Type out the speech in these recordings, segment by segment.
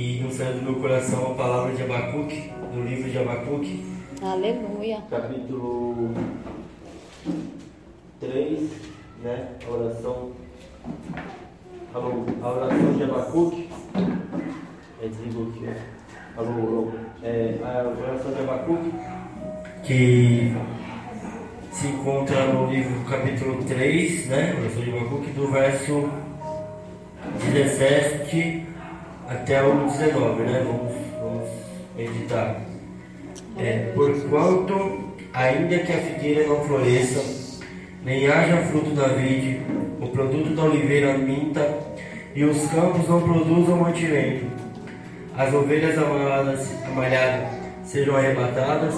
E não saiu do meu coração a palavra de Abacuque, do livro de Abacuque. Aleluia. Capítulo 3, né? A oração. Alô, a oração de Abacuque. É, desligou aqui, né? Alô, alô. É, a oração de Abacuque. Que se encontra no livro capítulo 3, né? Oração de Abacuque, do verso 17 até o 19, né? Vamos, vamos meditar. É, porquanto, ainda que a figueira não floresça, nem haja fruto da vide, o produto da oliveira minta, e os campos não produzam mantimento, as ovelhas amalhadas, amalhadas sejam arrebatadas,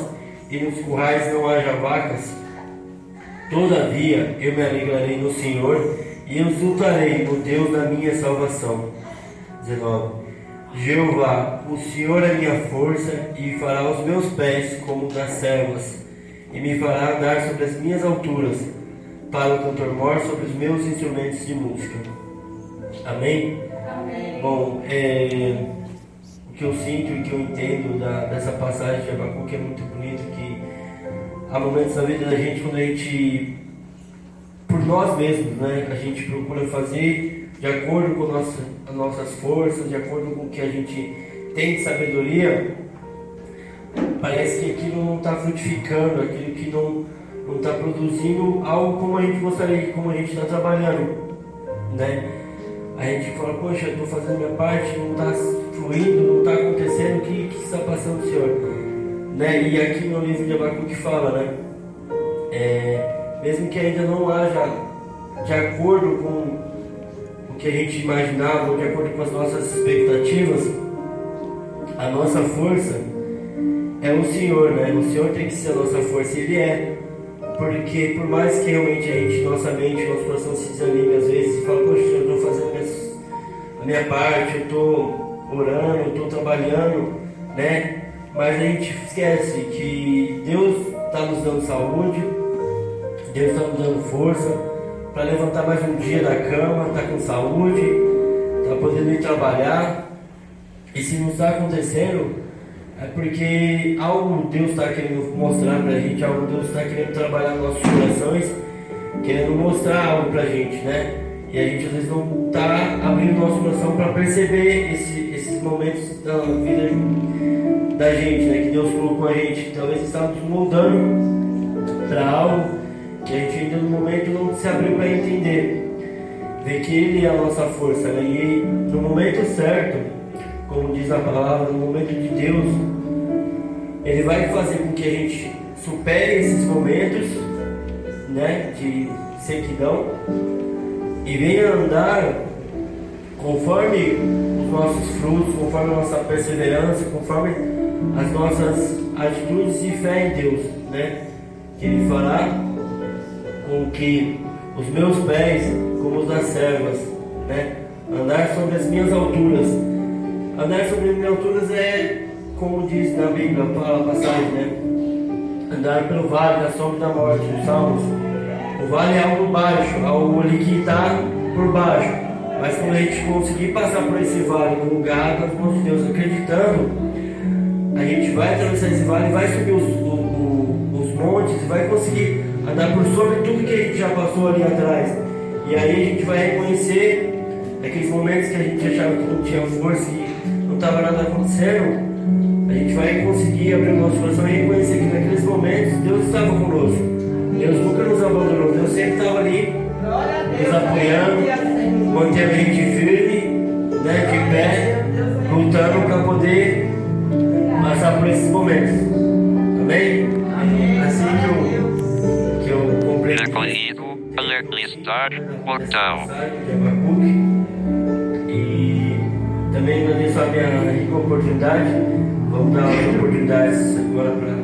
e nos currais não haja vacas, todavia eu me alegrarei no Senhor, e exultarei no Deus da minha salvação. 19. Jeová, o Senhor é minha força e fará os meus pés como das servas, e me fará andar sobre as minhas alturas, para o cantor mor sobre os meus instrumentos de música. Amém? Amém. Bom, é, o que eu sinto e que eu entendo da, dessa passagem de Abacuque é muito bonito, que há momentos na vida da gente quando a gente, por nós mesmos, né, a gente procura fazer de acordo com as nossas forças, de acordo com o que a gente tem de sabedoria, parece que aquilo não está frutificando, aquilo que não está produzindo algo como a gente gostaria, como a gente está trabalhando. Né? A gente fala, poxa, estou fazendo minha parte, não está fluindo, não está acontecendo, o que, que está passando, Senhor? Né? E aqui no livro de Abacuque fala, né? É, mesmo que ainda não haja de acordo com que a gente imaginava, de acordo com as nossas expectativas, a nossa força é o Senhor, né? O Senhor tem que ser a nossa força, Ele é. Porque por mais que realmente a gente, nossa mente, nosso coração se desanime às vezes e fala, poxa, eu estou fazendo a minha parte, eu estou orando, eu estou trabalhando, né? Mas a gente esquece que Deus está nos dando saúde, Deus está nos dando força, para levantar mais um dia da cama, tá com saúde, tá podendo ir trabalhar. E se não está acontecendo, é porque algo Deus está querendo mostrar para a gente, algo Deus está querendo trabalhar nos nossos corações, querendo mostrar algo para a gente, né? E a gente às vezes não está abrindo nosso coração para perceber esse, esses momentos da vida da gente, né? Que Deus colocou a gente. Talvez estamos moldando para algo a gente ainda no momento não se abriu para entender. Ver que Ele é a nossa força, né? e no momento certo, como diz a palavra, no momento de Deus, Ele vai fazer com que a gente supere esses momentos né, de sequidão e venha andar conforme os nossos frutos, conforme a nossa perseverança, conforme as nossas atitudes de fé em Deus, né? Que Ele fará com que os meus pés, como os das servas, né? andar sobre as minhas alturas. Andar sobre as minhas alturas é, como diz na Bíblia, a passagem, né? Andar pelo vale da sombra da morte, os Salmos. O vale é algo baixo, algo ali que está por baixo. Mas quando a gente conseguir passar por esse vale no lugar das mãos de Deus, acreditando, a gente vai atravessar esse vale, vai subir os, os, os montes, vai conseguir andar por sobre tudo que a gente já passou ali atrás. E aí a gente vai reconhecer aqueles momentos que a gente achava que não tinha força e não estava nada acontecendo. A gente vai conseguir abrir o nosso coração e reconhecer que naqueles momentos Deus estava conosco. Deus nunca nos abandonou, Deus sempre estava ali nos apoiando, mantendo a gente firme, né, de pé, lutando para poder passar por esses momentos. Recolhido, listar, botão. E também agradeço a minha rica oportunidade. Vamos dar oportunidades agora para